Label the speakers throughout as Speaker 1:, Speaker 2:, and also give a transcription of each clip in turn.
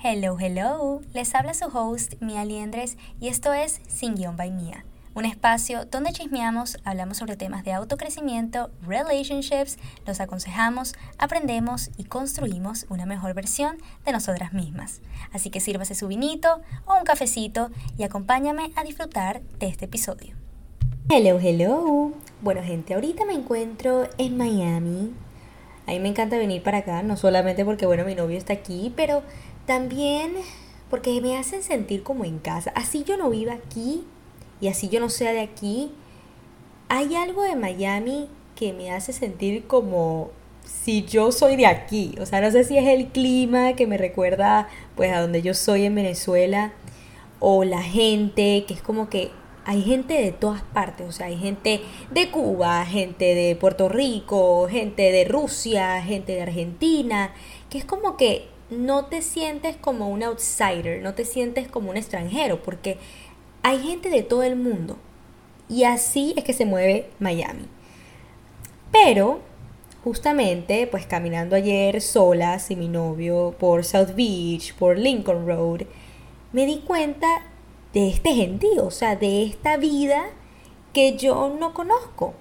Speaker 1: Hello, hello. Les habla su host Mia Liendres y esto es Sin Guión by Mia, un espacio donde chismeamos, hablamos sobre temas de autocrecimiento, relationships, los aconsejamos, aprendemos y construimos una mejor versión de nosotras mismas. Así que sírvase su vinito o un cafecito y acompáñame a disfrutar de este episodio. Hello, hello. Bueno, gente, ahorita me encuentro en Miami. A mí me encanta venir para acá, no solamente porque, bueno, mi novio está aquí, pero también porque me hacen sentir como en casa. Así yo no viva aquí y así yo no sea de aquí, hay algo de Miami que me hace sentir como si yo soy de aquí. O sea, no sé si es el clima que me recuerda pues a donde yo soy en Venezuela o la gente, que es como que hay gente de todas partes, o sea, hay gente de Cuba, gente de Puerto Rico, gente de Rusia, gente de Argentina, que es como que no te sientes como un outsider, no te sientes como un extranjero, porque hay gente de todo el mundo. Y así es que se mueve Miami. Pero, justamente, pues caminando ayer sola, sin mi novio, por South Beach, por Lincoln Road, me di cuenta de este gentío, o sea, de esta vida que yo no conozco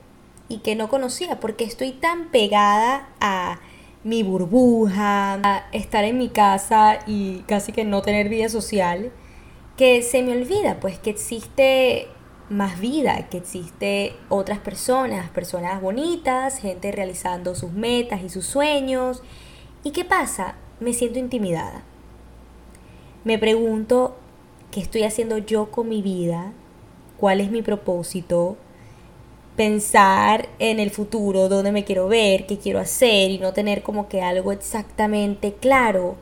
Speaker 1: y que no conocía, porque estoy tan pegada a mi burbuja, estar en mi casa y casi que no tener vida social, que se me olvida pues que existe más vida, que existe otras personas, personas bonitas, gente realizando sus metas y sus sueños. ¿Y qué pasa? Me siento intimidada. Me pregunto qué estoy haciendo yo con mi vida, cuál es mi propósito, pensar en el futuro, dónde me quiero ver, qué quiero hacer y no tener como que algo exactamente claro.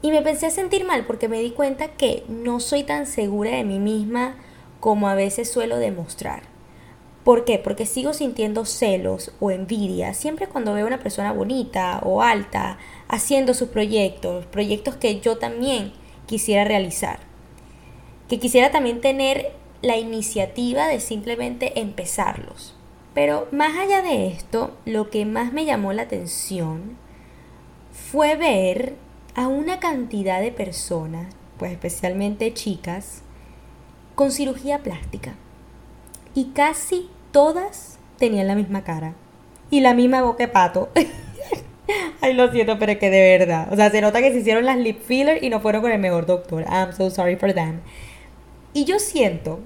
Speaker 1: Y me pensé sentir mal porque me di cuenta que no soy tan segura de mí misma como a veces suelo demostrar. ¿Por qué? Porque sigo sintiendo celos o envidia siempre cuando veo a una persona bonita o alta haciendo sus proyectos, proyectos que yo también quisiera realizar. Que quisiera también tener la iniciativa de simplemente empezarlos. Pero más allá de esto, lo que más me llamó la atención fue ver a una cantidad de personas, pues especialmente chicas, con cirugía plástica. Y casi todas tenían la misma cara y la misma boca de pato. Ay, lo siento, pero que de verdad. O sea, se nota que se hicieron las lip filler y no fueron con el mejor doctor. I'm so sorry for them. Y yo siento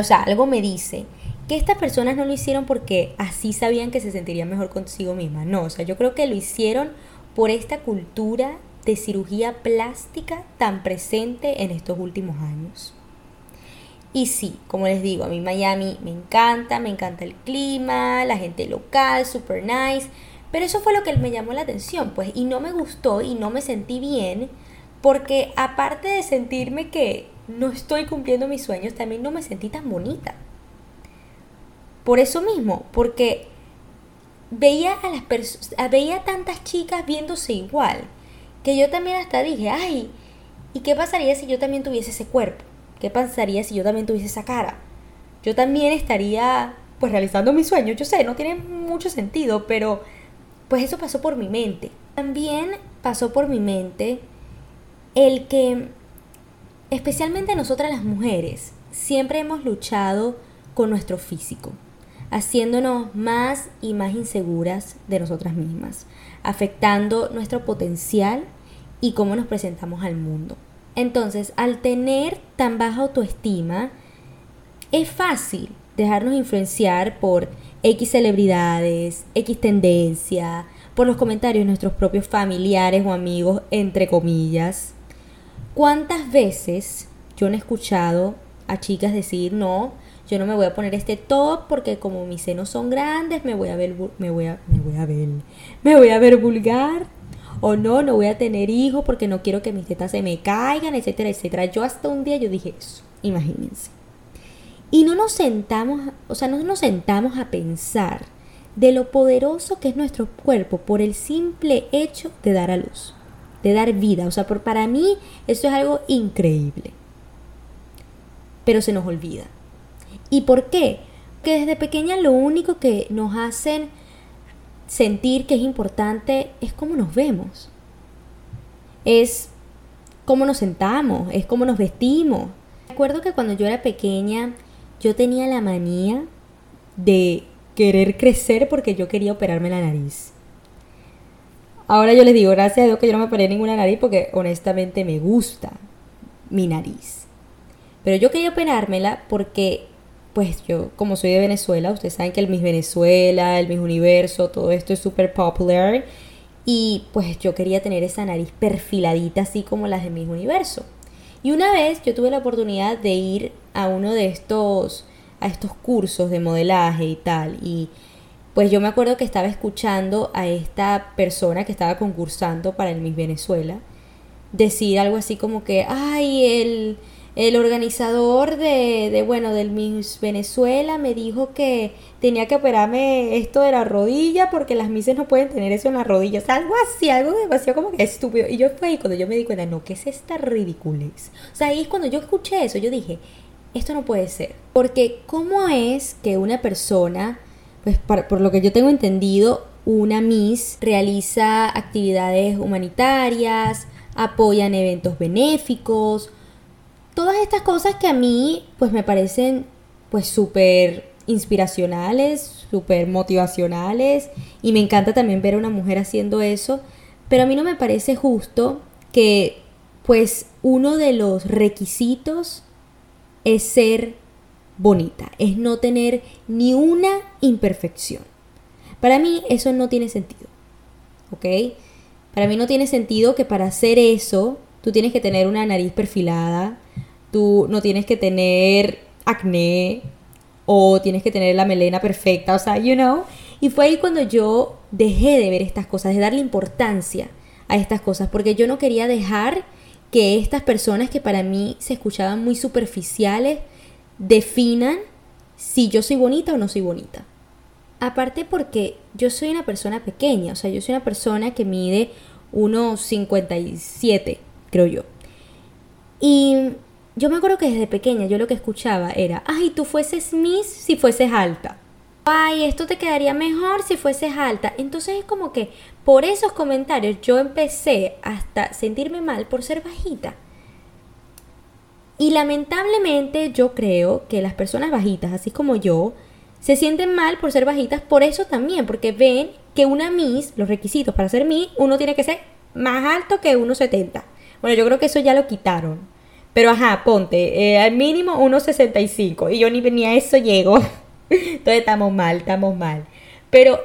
Speaker 1: o sea, algo me dice que estas personas no lo hicieron porque así sabían que se sentirían mejor consigo misma. No, o sea, yo creo que lo hicieron por esta cultura de cirugía plástica tan presente en estos últimos años. Y sí, como les digo, a mí Miami me encanta, me encanta el clima, la gente local, super nice, pero eso fue lo que me llamó la atención, pues, y no me gustó y no me sentí bien, porque aparte de sentirme que no estoy cumpliendo mis sueños, también no me sentí tan bonita. Por eso mismo, porque veía a las personas, veía tantas chicas viéndose igual, que yo también hasta dije, ay, ¿y qué pasaría si yo también tuviese ese cuerpo? ¿Qué pasaría si yo también tuviese esa cara? Yo también estaría pues realizando mis sueños, yo sé, no tiene mucho sentido, pero pues eso pasó por mi mente. También pasó por mi mente el que especialmente nosotras las mujeres, siempre hemos luchado con nuestro físico, haciéndonos más y más inseguras de nosotras mismas, afectando nuestro potencial y cómo nos presentamos al mundo. Entonces, al tener tan baja autoestima, es fácil dejarnos influenciar por X celebridades, X tendencia, por los comentarios de nuestros propios familiares o amigos, entre comillas, ¿Cuántas veces yo no he escuchado a chicas decir, no, yo no me voy a poner este top porque como mis senos son grandes, me voy a ver, me voy a, me voy a ver, me voy a ver vulgar? O no, no voy a tener hijos porque no quiero que mis tetas se me caigan, etcétera, etcétera. Yo hasta un día yo dije eso, imagínense. Y no nos sentamos, o sea, no nos sentamos a pensar de lo poderoso que es nuestro cuerpo por el simple hecho de dar a luz de dar vida. O sea, por, para mí esto es algo increíble. Pero se nos olvida. ¿Y por qué? Que desde pequeña lo único que nos hacen sentir que es importante es cómo nos vemos. es cómo nos sentamos, es cómo nos vestimos. Recuerdo que cuando yo era pequeña, yo tenía la manía de querer crecer porque yo quería operarme la nariz. Ahora yo les digo, gracias a Dios que yo no me operé ninguna nariz porque honestamente me gusta mi nariz. Pero yo quería operármela porque, pues yo, como soy de Venezuela, ustedes saben que el Miss Venezuela, el Miss Universo, todo esto es súper popular. Y pues yo quería tener esa nariz perfiladita así como las de Miss Universo. Y una vez yo tuve la oportunidad de ir a uno de estos, a estos cursos de modelaje y tal. Y pues yo me acuerdo que estaba escuchando a esta persona que estaba concursando para el Miss Venezuela decir algo así como que, ay, el, el organizador de, de, bueno, del Miss Venezuela me dijo que tenía que operarme esto de la rodilla porque las mises no pueden tener eso en las rodillas. Algo así, algo demasiado como que estúpido. Y yo fue ahí cuando yo me di cuenta, no, ¿qué es esta ridiculez? O sea, ahí es cuando yo escuché eso, yo dije, esto no puede ser. Porque ¿cómo es que una persona pues por lo que yo tengo entendido, una Miss realiza actividades humanitarias, apoyan eventos benéficos, todas estas cosas que a mí pues me parecen pues súper inspiracionales, súper motivacionales y me encanta también ver a una mujer haciendo eso, pero a mí no me parece justo que pues uno de los requisitos es ser bonita, es no tener ni una imperfección. Para mí eso no tiene sentido, ¿ok? Para mí no tiene sentido que para hacer eso tú tienes que tener una nariz perfilada, tú no tienes que tener acné o tienes que tener la melena perfecta, o sea, you know. Y fue ahí cuando yo dejé de ver estas cosas, de darle importancia a estas cosas, porque yo no quería dejar que estas personas que para mí se escuchaban muy superficiales, definan si yo soy bonita o no soy bonita. Aparte porque yo soy una persona pequeña, o sea, yo soy una persona que mide unos 57, creo yo. Y yo me acuerdo que desde pequeña yo lo que escuchaba era, ay, tú fueses Miss si fueses alta. Ay, esto te quedaría mejor si fueses alta. Entonces es como que por esos comentarios yo empecé hasta sentirme mal por ser bajita. Y lamentablemente yo creo que las personas bajitas, así como yo, se sienten mal por ser bajitas por eso también, porque ven que una Miss, los requisitos para ser Miss, uno tiene que ser más alto que 1,70. Bueno, yo creo que eso ya lo quitaron. Pero ajá, ponte, eh, al mínimo 1,65. Y yo ni, venía a eso llego. Entonces estamos mal, estamos mal. Pero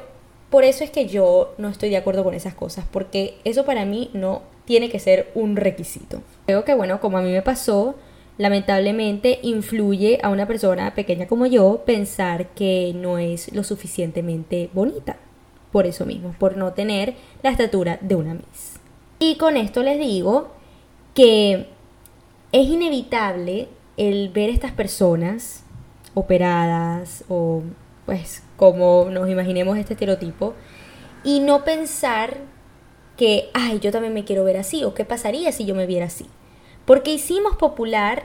Speaker 1: por eso es que yo no estoy de acuerdo con esas cosas, porque eso para mí no tiene que ser un requisito. Creo que bueno, como a mí me pasó, lamentablemente influye a una persona pequeña como yo pensar que no es lo suficientemente bonita. Por eso mismo, por no tener la estatura de una Miss. Y con esto les digo que es inevitable el ver estas personas operadas o pues como nos imaginemos este estereotipo y no pensar que, ay, yo también me quiero ver así o qué pasaría si yo me viera así. Porque hicimos popular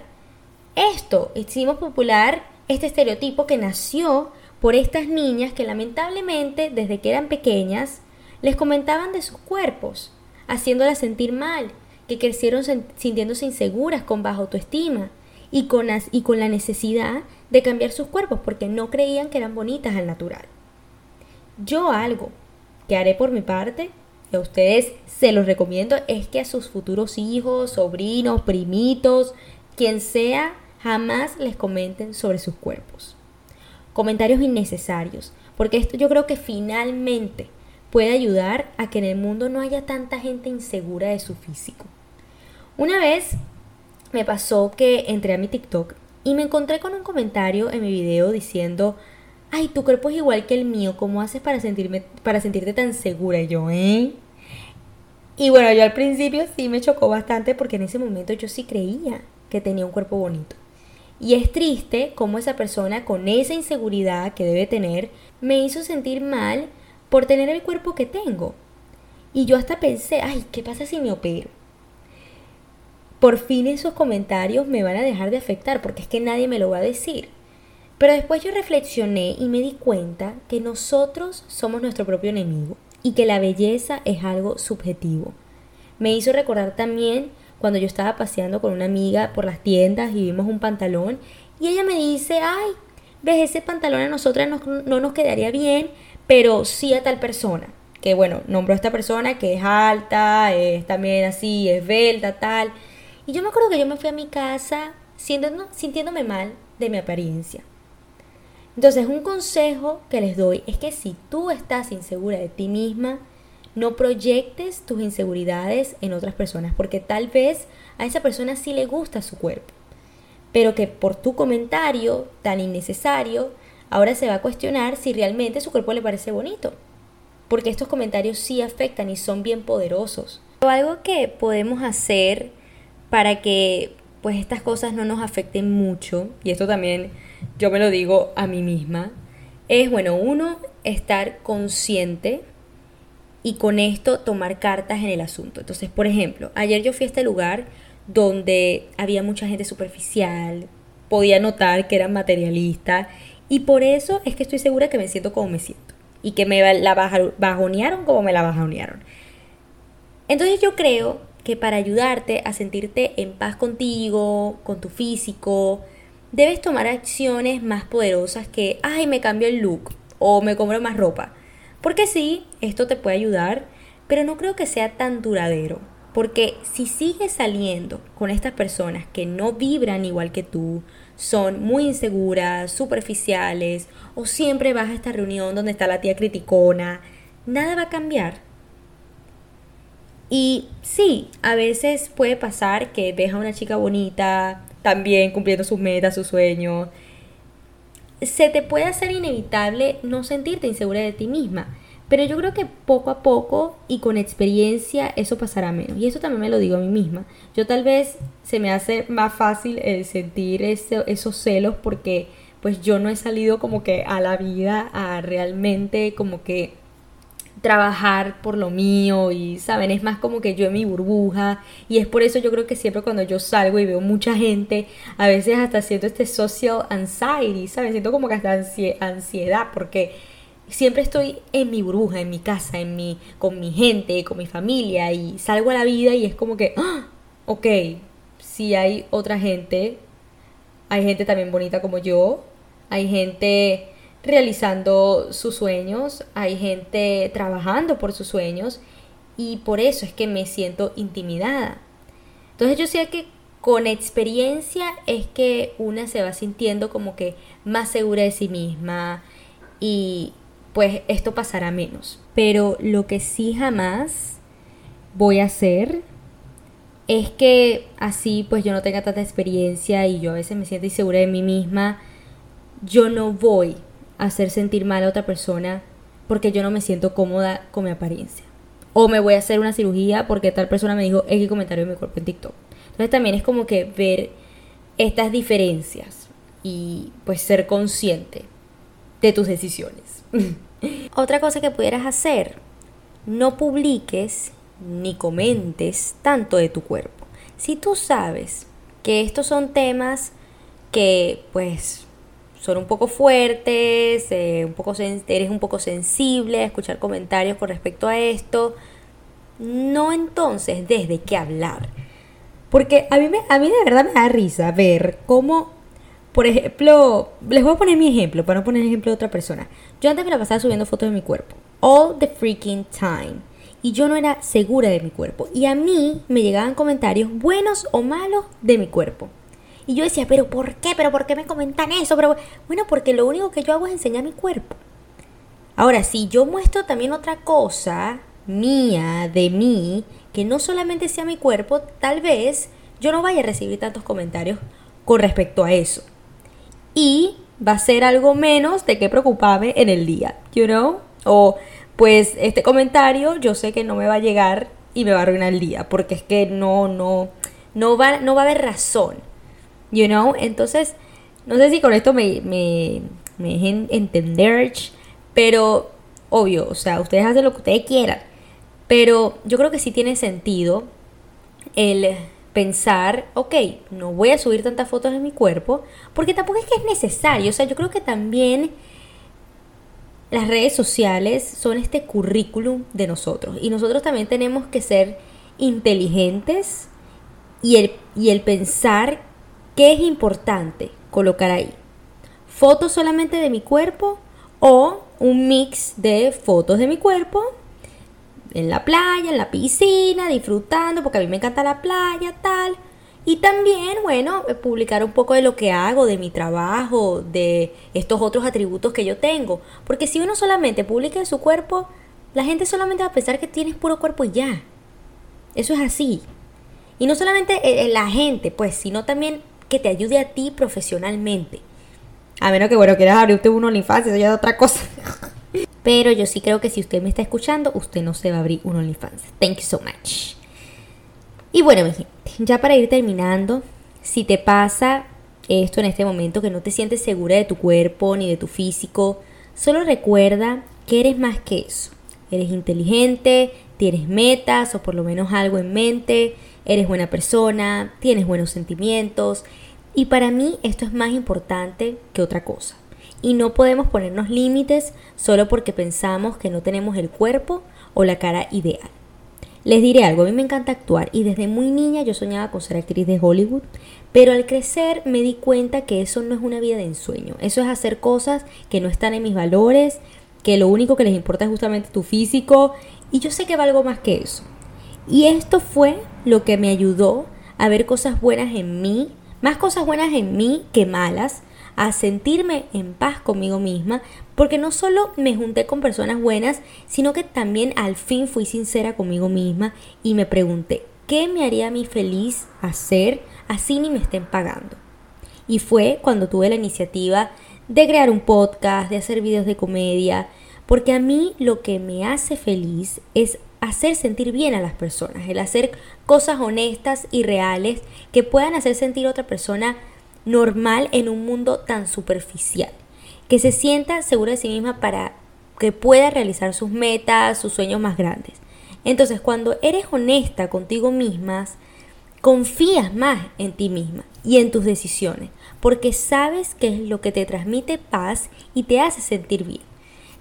Speaker 1: esto, hicimos popular este estereotipo que nació por estas niñas que lamentablemente desde que eran pequeñas les comentaban de sus cuerpos, haciéndolas sentir mal, que crecieron sintiéndose inseguras, con baja autoestima y con, y con la necesidad de cambiar sus cuerpos porque no creían que eran bonitas al natural. Yo algo que haré por mi parte, y a ustedes se los recomiendo, es que a sus futuros hijos, sobrinos, primitos, quien sea, jamás les comenten sobre sus cuerpos. Comentarios innecesarios, porque esto yo creo que finalmente puede ayudar a que en el mundo no haya tanta gente insegura de su físico. Una vez me pasó que entré a mi TikTok y me encontré con un comentario en mi video diciendo, ay, tu cuerpo es igual que el mío, ¿cómo haces para, sentirme, para sentirte tan segura? Y yo, ¿eh? Y bueno, yo al principio sí me chocó bastante porque en ese momento yo sí creía que tenía un cuerpo bonito. Y es triste cómo esa persona con esa inseguridad que debe tener me hizo sentir mal por tener el cuerpo que tengo. Y yo hasta pensé, ay, ¿qué pasa si me opero? Por fin esos comentarios me van a dejar de afectar porque es que nadie me lo va a decir. Pero después yo reflexioné y me di cuenta que nosotros somos nuestro propio enemigo y que la belleza es algo subjetivo. me hizo recordar también cuando yo estaba paseando con una amiga por las tiendas y vimos un pantalón y ella me dice, ay, ves, ese pantalón a nosotras no, no nos quedaría bien, pero sí a tal persona. Que bueno, nombró a esta persona que es alta, es también así, esbelta, tal. Y yo me acuerdo que yo me fui a mi casa sintiéndome mal de mi apariencia. Entonces, un consejo que les doy es que si tú estás insegura de ti misma, no proyectes tus inseguridades en otras personas, porque tal vez a esa persona sí le gusta su cuerpo, pero que por tu comentario tan innecesario, ahora se va a cuestionar si realmente su cuerpo le parece bonito, porque estos comentarios sí afectan y son bien poderosos. Algo que podemos hacer para que pues estas cosas no nos afecten mucho, y esto también yo me lo digo a mí misma, es, bueno, uno, estar consciente y con esto tomar cartas en el asunto. Entonces, por ejemplo, ayer yo fui a este lugar donde había mucha gente superficial, podía notar que eran materialistas y por eso es que estoy segura que me siento como me siento y que me la bajonearon como me la bajonearon. Entonces yo creo que para ayudarte a sentirte en paz contigo, con tu físico, debes tomar acciones más poderosas que, ay, me cambio el look o me compro más ropa. Porque sí, esto te puede ayudar, pero no creo que sea tan duradero. Porque si sigues saliendo con estas personas que no vibran igual que tú, son muy inseguras, superficiales, o siempre vas a esta reunión donde está la tía criticona, nada va a cambiar. Y sí, a veces puede pasar que ves a una chica bonita, también cumpliendo sus metas, sus sueños. Se te puede hacer inevitable no sentirte insegura de ti misma. Pero yo creo que poco a poco y con experiencia eso pasará menos. Y eso también me lo digo a mí misma. Yo tal vez se me hace más fácil el sentir esos celos porque pues yo no he salido como que a la vida a realmente como que trabajar por lo mío y, ¿saben? Es más como que yo en mi burbuja y es por eso yo creo que siempre cuando yo salgo y veo mucha gente, a veces hasta siento este social anxiety, ¿saben? Siento como que hasta ansiedad porque siempre estoy en mi burbuja, en mi casa, en mi, con mi gente, con mi familia y salgo a la vida y es como que, ¡ah! ok, si hay otra gente, hay gente también bonita como yo, hay gente realizando sus sueños, hay gente trabajando por sus sueños y por eso es que me siento intimidada. Entonces yo sé que con experiencia es que una se va sintiendo como que más segura de sí misma y pues esto pasará menos. Pero lo que sí jamás voy a hacer es que así pues yo no tenga tanta experiencia y yo a veces me siento insegura de mí misma, yo no voy hacer sentir mal a otra persona porque yo no me siento cómoda con mi apariencia. O me voy a hacer una cirugía porque tal persona me dijo X comentario de mi cuerpo en TikTok. Entonces también es como que ver estas diferencias y pues ser consciente de tus decisiones. Otra cosa que pudieras hacer, no publiques ni comentes tanto de tu cuerpo. Si tú sabes que estos son temas que pues son un poco fuertes, eh, un poco eres un poco sensible a escuchar comentarios con respecto a esto, no entonces desde qué hablar. Porque a mí, me, a mí de verdad me da risa ver cómo, por ejemplo, les voy a poner mi ejemplo, para no poner el ejemplo de otra persona. Yo antes me la pasaba subiendo fotos de mi cuerpo, all the freaking time. Y yo no era segura de mi cuerpo. Y a mí me llegaban comentarios buenos o malos de mi cuerpo. Y yo decía, pero ¿por qué? ¿Pero por qué me comentan eso? Bueno, porque lo único que yo hago es enseñar mi cuerpo. Ahora, si yo muestro también otra cosa mía, de mí, que no solamente sea mi cuerpo, tal vez yo no vaya a recibir tantos comentarios con respecto a eso. Y va a ser algo menos de qué preocuparme en el día, you know? O pues este comentario yo sé que no me va a llegar y me va a arruinar el día, porque es que no, no, no va, no va a haber razón You know? Entonces, no sé si con esto me, me, me dejen entender, pero obvio, o sea, ustedes hacen lo que ustedes quieran. Pero yo creo que sí tiene sentido el pensar, ok, no voy a subir tantas fotos de mi cuerpo, porque tampoco es que es necesario. O sea, yo creo que también las redes sociales son este currículum de nosotros. Y nosotros también tenemos que ser
Speaker 2: inteligentes y el, y el pensar qué es importante colocar ahí. Fotos solamente de mi cuerpo o un mix de fotos de mi cuerpo en la playa, en la piscina, disfrutando, porque a mí me encanta la playa, tal. Y también, bueno, publicar un poco de lo que hago, de mi trabajo, de estos otros atributos que yo tengo. Porque si uno solamente publica su cuerpo, la gente solamente va a pensar que tienes puro cuerpo y ya. Eso es así. Y no solamente eh, eh, la gente, pues, sino también que te ayude a ti profesionalmente. A menos que, bueno, quieras abrirte uno OnlyFans, eso ya es otra cosa. Pero yo sí creo que si usted me está escuchando, usted no se va a abrir un OnlyFans. Thank you so much. Y bueno, mi gente, ya para ir terminando, si te pasa esto en este momento, que no te sientes segura de tu cuerpo ni de tu físico, solo recuerda que eres más que eso. Eres inteligente, tienes metas o por lo menos algo en mente, eres buena persona, tienes buenos sentimientos y para mí esto es más importante que otra cosa. Y no podemos ponernos límites solo porque pensamos que no tenemos el cuerpo o la cara ideal. Les diré algo, a mí me encanta actuar y desde muy niña yo soñaba con ser actriz de Hollywood, pero al crecer me di cuenta que eso no es una vida de ensueño, eso es hacer cosas que no están en mis valores, que lo único que les importa es justamente tu físico y yo sé que valgo más que eso. Y esto fue lo que me ayudó a ver cosas buenas en mí, más cosas buenas en mí que malas, a sentirme en paz conmigo misma, porque no solo me junté con personas buenas, sino que también al fin fui sincera conmigo misma y me pregunté, ¿qué me haría a mí feliz hacer así ni me estén pagando? Y fue cuando tuve la iniciativa de crear un podcast, de hacer videos de comedia, porque a mí lo que me hace feliz es hacer sentir bien a las personas, el hacer cosas honestas y reales que puedan hacer sentir a otra persona normal en un mundo tan superficial, que se sienta segura de sí misma para que pueda realizar sus metas, sus sueños más grandes. Entonces, cuando eres honesta contigo misma, confías más en ti misma y en tus decisiones, porque sabes que es lo que te transmite paz y te hace sentir bien.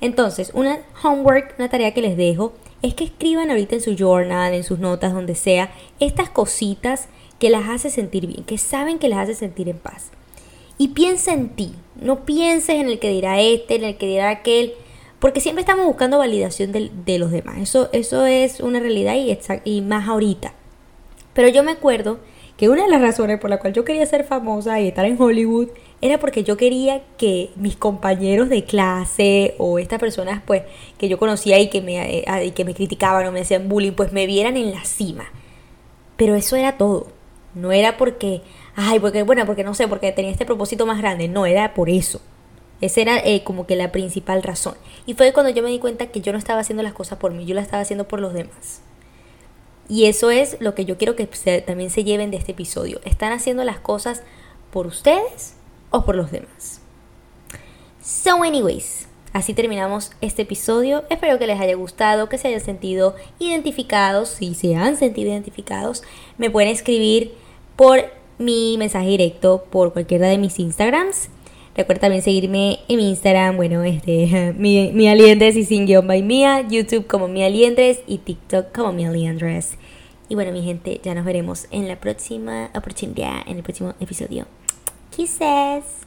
Speaker 2: Entonces, una homework, una tarea que les dejo, es que escriban ahorita en su journal, en sus notas, donde sea, estas cositas que las hace sentir bien, que saben que las hace sentir en paz. Y piensa en ti, no pienses en el que dirá este, en el que dirá aquel, porque siempre estamos buscando validación de, los demás. Eso, eso es una realidad y, y más ahorita. Pero yo me acuerdo que una de las razones por la cual yo quería ser famosa y estar en Hollywood era porque yo quería que mis compañeros de clase o estas personas pues que yo conocía y que me, eh, y que me criticaban o me hacían bullying pues me vieran en la cima. Pero eso era todo. No era porque, ay, porque, bueno, porque no sé, porque tenía este propósito más grande. No, era por eso. Esa era eh, como que la principal razón. Y fue cuando yo me di cuenta que yo no estaba haciendo las cosas por mí, yo las estaba haciendo por los demás. Y eso es lo que yo quiero que también se lleven de este episodio. ¿Están haciendo las cosas por ustedes o por los demás? So, anyways, así terminamos este episodio. Espero que les haya gustado, que se hayan sentido identificados. Si se han sentido identificados, me pueden escribir por mi mensaje directo por cualquiera de mis Instagrams. Recuerda también seguirme en mi Instagram, bueno, este, mi, mi aliendres y sin guion by mía, YouTube como mi aliendres y TikTok como mi aliendres. Y bueno, mi gente, ya nos veremos en la próxima oportunidad, en el próximo episodio. Kisses.